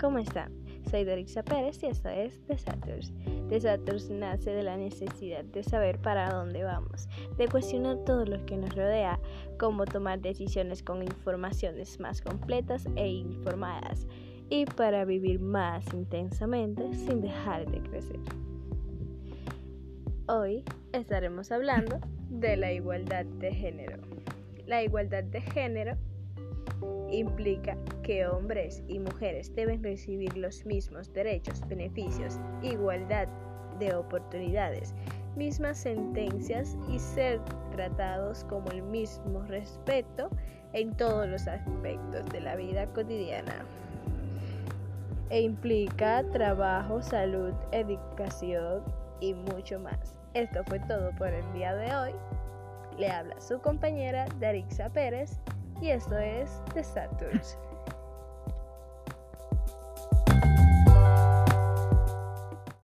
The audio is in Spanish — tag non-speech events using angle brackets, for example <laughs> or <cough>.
¿cómo están? Soy Dorixa Pérez y esto es The Saturs. The Saturs nace de la necesidad de saber para dónde vamos, de cuestionar todo lo que nos rodea, cómo tomar decisiones con informaciones más completas e informadas y para vivir más intensamente sin dejar de crecer. Hoy estaremos hablando de la igualdad de género. La igualdad de género implica que hombres y mujeres deben recibir los mismos derechos, beneficios, igualdad de oportunidades, mismas sentencias y ser tratados como el mismo respeto en todos los aspectos de la vida cotidiana. E implica trabajo, salud, educación y mucho más. Esto fue todo por el día de hoy. Le habla su compañera Darixa Pérez y esto es The Saturs. <laughs>